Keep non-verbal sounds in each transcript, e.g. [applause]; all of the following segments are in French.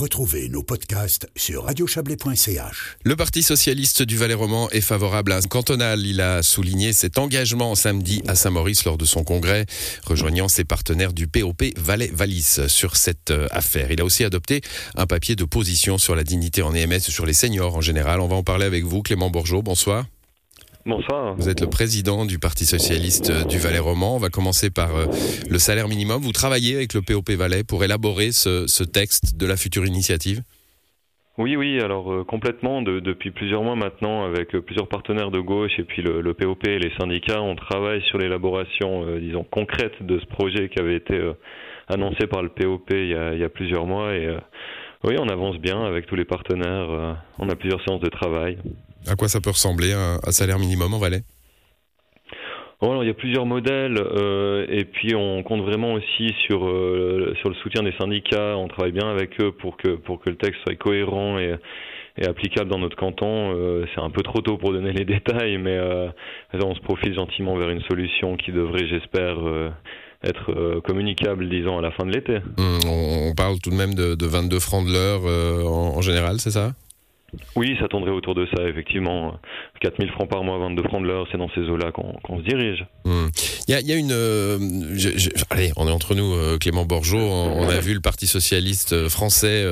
Retrouvez nos podcasts sur radiochablais.ch. Le Parti socialiste du Valais roman est favorable à un cantonal. Il a souligné cet engagement samedi à Saint-Maurice lors de son congrès, rejoignant ses partenaires du POP Valais-Valis sur cette euh, affaire. Il a aussi adopté un papier de position sur la dignité en EMS sur les seniors en général. On va en parler avec vous, Clément Bourgeot. Bonsoir. Bonsoir. Vous êtes le président du Parti socialiste du Valais roman. On va commencer par euh, le salaire minimum. Vous travaillez avec le POP Valais pour élaborer ce, texte de la future initiative? Oui, oui, alors euh, complètement. depuis plusieurs mois maintenant, avec euh, plusieurs partenaires de gauche et puis le, POP et les syndicats, on travaille sur l'élaboration, disons, concrète de ce projet qui avait été annoncé par le POP il y a, il y a plusieurs mois. Et oui, on avance bien avec tous les partenaires. on a plusieurs séances de travail. À quoi ça peut ressembler un, salaire minimum en Valais? Il y a plusieurs modèles euh, et puis on compte vraiment aussi sur euh, sur le soutien des syndicats. On travaille bien avec eux pour que pour que le texte soit cohérent et, applicable dans notre canton. Euh, c'est un peu trop tôt pour donner les [laughs] détails, mais on se profile gentiment vers une solution qui devrait, j'espère, être communicable, disons, à la fin de l'été. Hum, on, parle tout de même de, 22 francs de l'heure en général, c'est ça? Oui, ça tendrait autour de ça, effectivement. 4000 francs par mois, 22 francs de l'heure, c'est dans ces eaux-là qu'on se dirige. Hmm. Il y, a, une... Euh, allez, on est entre nous, euh, Clément Borgeot, on, a vu le Parti Socialiste euh, français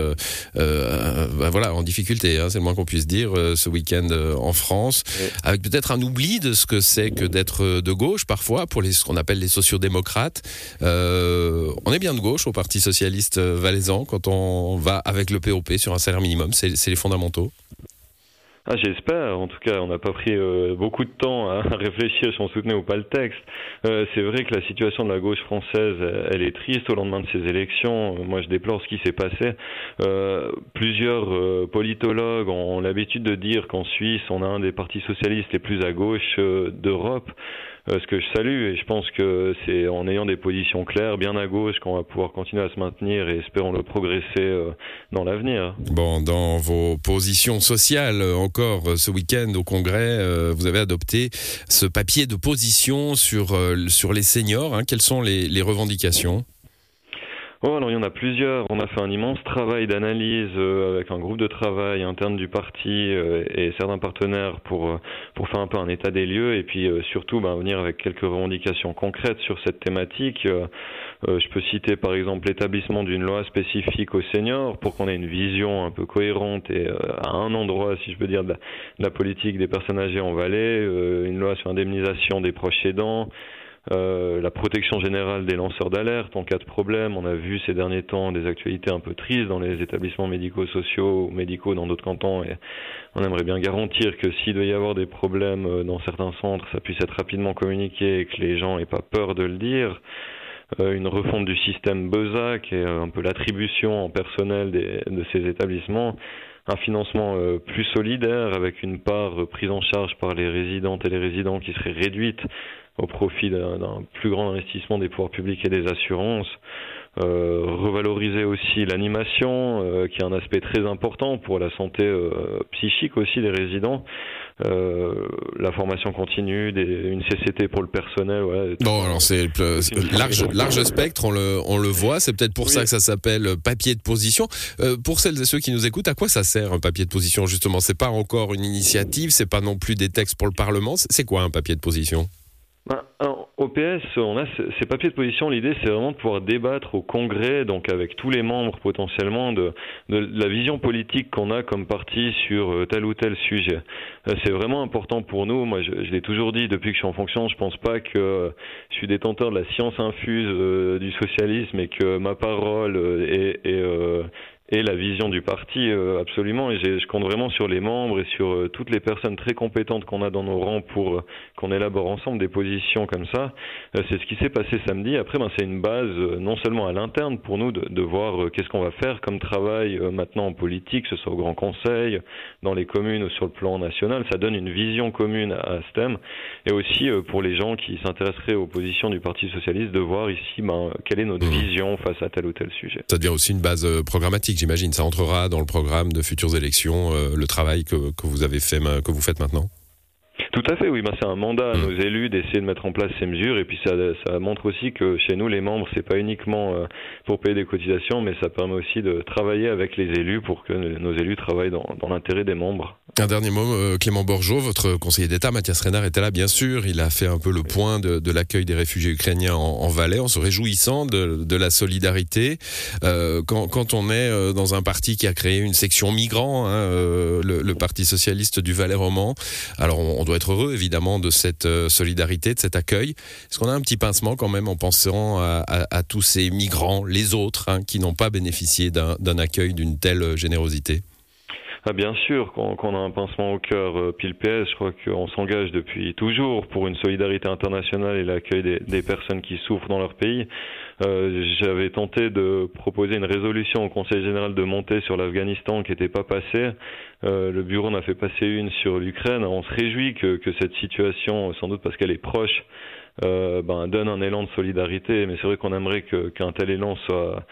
bah voilà, en difficulté, hein, c'est le moins qu'on puisse dire, ce week-end en France, avec peut-être un oubli de ce que c'est que d'être de gauche, parfois, pour les, ce qu'on appelle les sociodémocrates. on est bien de gauche au Parti Socialiste valaisan quand on va avec le POP sur un salaire minimum, c'est les fondamentaux. Ah, J'espère. En tout cas, on n'a pas pris euh, beaucoup de temps à [laughs] réfléchir si on soutenait ou pas le texte. Euh, c'est vrai que la situation de la gauche française, elle est triste au lendemain de ces élections. Moi, je déplore ce qui s'est passé. Euh, plusieurs politologues ont l'habitude de dire qu'en Suisse, on a un des partis socialistes les plus à gauche d'Europe. Euh, ce que je salue et je pense que c'est en ayant des positions claires, bien à gauche, qu'on va pouvoir continuer à se maintenir et espérons le progresser euh, dans l'avenir. Bon, dans vos positions sociales, euh, encore ce week-end au Congrès, vous avez adopté ce papier de position sur, sur les seniors. Hein. Quelles sont les revendications? Oh, alors il y en a plusieurs. On a fait un immense travail d'analyse euh, avec un groupe de travail interne du parti euh, et certains partenaires pour euh, pour faire un peu un état des lieux et puis surtout bah, venir avec quelques revendications concrètes sur cette thématique. je peux citer par exemple l'établissement d'une loi spécifique aux seniors pour qu'on ait une vision un peu cohérente et à un endroit, si je peux dire, de la, politique des personnes âgées en Valais, une loi sur l'indemnisation des proches aidants. Euh, la protection générale des lanceurs d'alerte en cas de problème. On a vu ces derniers temps des actualités un peu tristes dans les établissements médico-sociaux ou médicaux dans d'autres cantons et on aimerait bien garantir que s'il doit y avoir des problèmes euh, dans certains centres, ça puisse être rapidement communiqué et que les gens aient pas peur de le dire. Euh, une refonte du système BESA qui est un peu l'attribution en personnel de ces établissements un financement plus solidaire avec une part prise en charge par les résidentes et les résidents qui serait réduite au profit d'un plus grand investissement des pouvoirs publics et des assurances. Euh, revaloriser aussi l'animation, euh, qui est un aspect très important pour la santé euh, psychique aussi des résidents. la formation continue, des, une CCT pour le personnel. Ouais, bon, alors c'est large, large spectre, on le, on le voit. C'est peut-être pour ça que ça s'appelle papier de position. pour celles et ceux qui nous écoutent, à quoi ça sert un papier de position justement? C'est pas encore une initiative, c'est pas non plus des textes pour le Parlement. C'est quoi un papier de position? Ben, au PS, on a ces papiers de position. L'idée, c'est vraiment de pouvoir débattre au Congrès, donc avec tous les membres potentiellement, de, la vision politique qu'on a comme parti sur euh, tel ou tel sujet. Euh, c'est vraiment important pour nous. Moi, je, l'ai toujours dit depuis que je suis en fonction. Je pense pas que je suis détenteur de la science infuse euh, du socialisme et que ma parole est, et la vision du parti euh, absolument. Et je compte vraiment sur les membres et sur euh, toutes les personnes très compétentes qu'on a dans nos rangs pour euh, qu'on élabore ensemble des positions comme ça. C'est ce qui s'est passé samedi. Après ben, c'est une base non seulement à l'interne pour nous de, de voir qu'est-ce qu'on va faire comme travail maintenant en politique que ce soit au Grand Conseil dans les communes ou sur le plan national. Ça donne une vision commune à, ce thème. Et aussi pour les gens qui s'intéresseraient aux positions du Parti Socialiste de voir ici ben, quelle est notre mmh. vision face à tel ou tel sujet. Ça devient aussi une base programmatique j'imagine. Ça entrera dans le programme de futures élections, euh, le travail que, que, vous avez fait, que vous faites maintenant? Tout à fait, oui. Ben, c'est un mandat à Mm. nos élus d'essayer de mettre en place ces mesures. Et puis ça, ça montre aussi que chez nous, les membres, c'est pas uniquement euh, pour payer des cotisations, mais ça permet aussi de travailler avec les élus pour que nos élus travaillent dans, dans l'intérêt des membres. Un dernier mot, euh, Clément Borgeot, votre conseiller d'État, Mathias Renard, était là, bien sûr. Il a fait un peu le point de, de l'accueil des réfugiés ukrainiens en, en Valais, en se réjouissant de, de la solidarité. Euh, quand, quand, on est euh, dans un parti qui a créé une section migrants, hein, euh, le, le, Parti socialiste du Valais roman, alors on, on, doit être heureux, évidemment, de cette solidarité, de cet accueil. Est-ce qu'on a un petit pincement quand même en pensant à, à, à tous ces migrants, les autres, hein, qui n'ont pas bénéficié d'un accueil d'une telle générosité? Ah, bien sûr, quand, quand, on a un pincement au cœur, euh, pile PS, je crois qu'on s'engage depuis toujours pour une solidarité internationale et l'accueil des, des, personnes qui souffrent dans leur pays. Euh, J'avais tenté de proposer une résolution au Conseil général de monter sur l'Afghanistan qui n'était pas passée. Euh, le bureau en a fait passer une sur l'Ukraine. On se réjouit que, que, cette situation, sans doute parce qu'elle est proche, euh, ben, donne un élan de solidarité. Mais c'est vrai qu'on aimerait qu'un tel élan soit,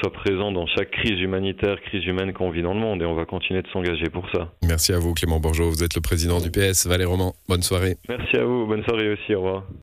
soit présent dans chaque crise humanitaire, crise humaine qu'on vit dans le monde. Et on va continuer de s'engager pour ça. Merci à vous, Clément Bourgeot. Vous êtes le président du PS. Valais Roman, bonne soirée. Merci à vous. Bonne soirée aussi. Au revoir.